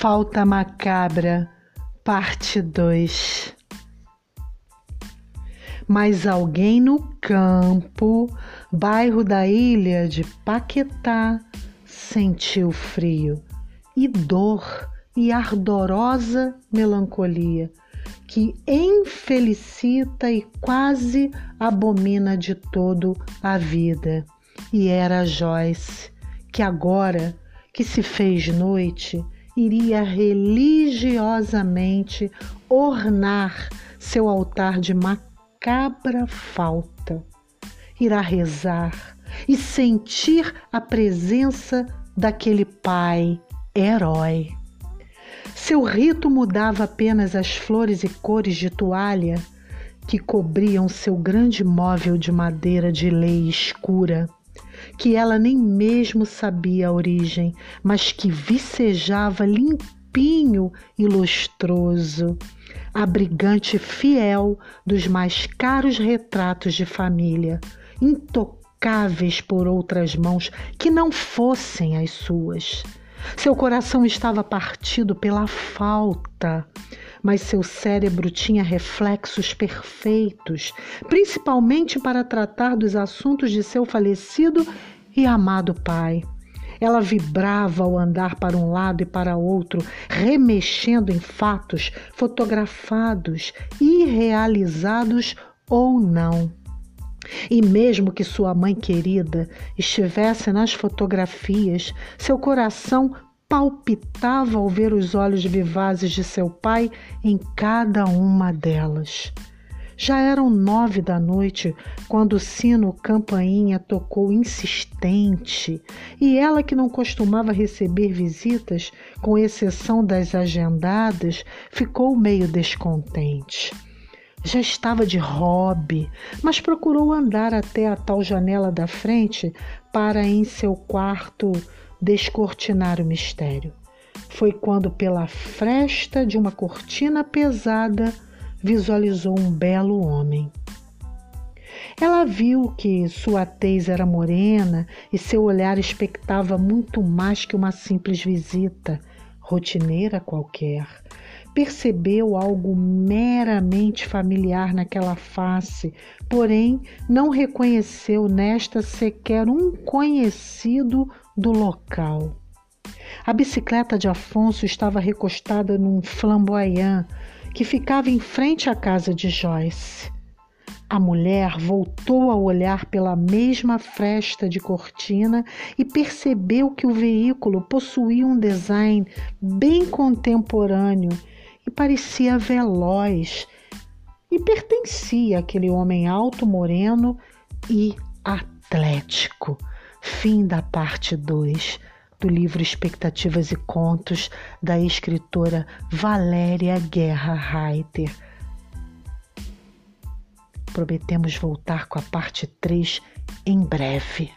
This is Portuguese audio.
Falta Macabra, parte 2. Mas alguém no campo, bairro da ilha de Paquetá, sentiu frio e dor e ardorosa melancolia que infelicita e quase abomina de todo a vida. E era Joyce, que agora que se fez noite, iria religiosamente ornar seu altar de macabra falta. Irá rezar e sentir a presença daquele pai herói. Seu rito mudava apenas as flores e cores de toalha que cobriam seu grande móvel de madeira de lei escura que ela nem mesmo sabia a origem, mas que vicejava limpinho e lustroso, abrigante fiel dos mais caros retratos de família, intocáveis por outras mãos que não fossem as suas. Seu coração estava partido pela falta mas seu cérebro tinha reflexos perfeitos, principalmente para tratar dos assuntos de seu falecido e amado pai. Ela vibrava ao andar para um lado e para outro, remexendo em fatos fotografados, irrealizados ou não. E mesmo que sua mãe querida estivesse nas fotografias, seu coração palpitava ao ver os olhos vivazes de seu pai em cada uma delas. Já eram nove da noite quando o sino campainha tocou insistente e ela, que não costumava receber visitas, com exceção das agendadas, ficou meio descontente. Já estava de hobby, mas procurou andar até a tal janela da frente para, em seu quarto, descortinar o mistério. Foi quando, pela fresta de uma cortina pesada, visualizou um belo homem. Ela viu que sua tez era morena e seu olhar expectava muito mais que uma simples visita, rotineira qualquer. Percebeu algo meramente familiar naquela face, porém não reconheceu nesta sequer um conhecido do local. A bicicleta de Afonso estava recostada num flamboyant que ficava em frente à casa de Joyce. A mulher voltou a olhar pela mesma fresta de cortina e percebeu que o veículo possuía um design bem contemporâneo e parecia veloz e pertencia àquele homem alto, moreno e atlético. Fim da parte 2 do livro Expectativas e Contos da escritora Valéria Guerra Reiter. Prometemos voltar com a parte 3 em breve.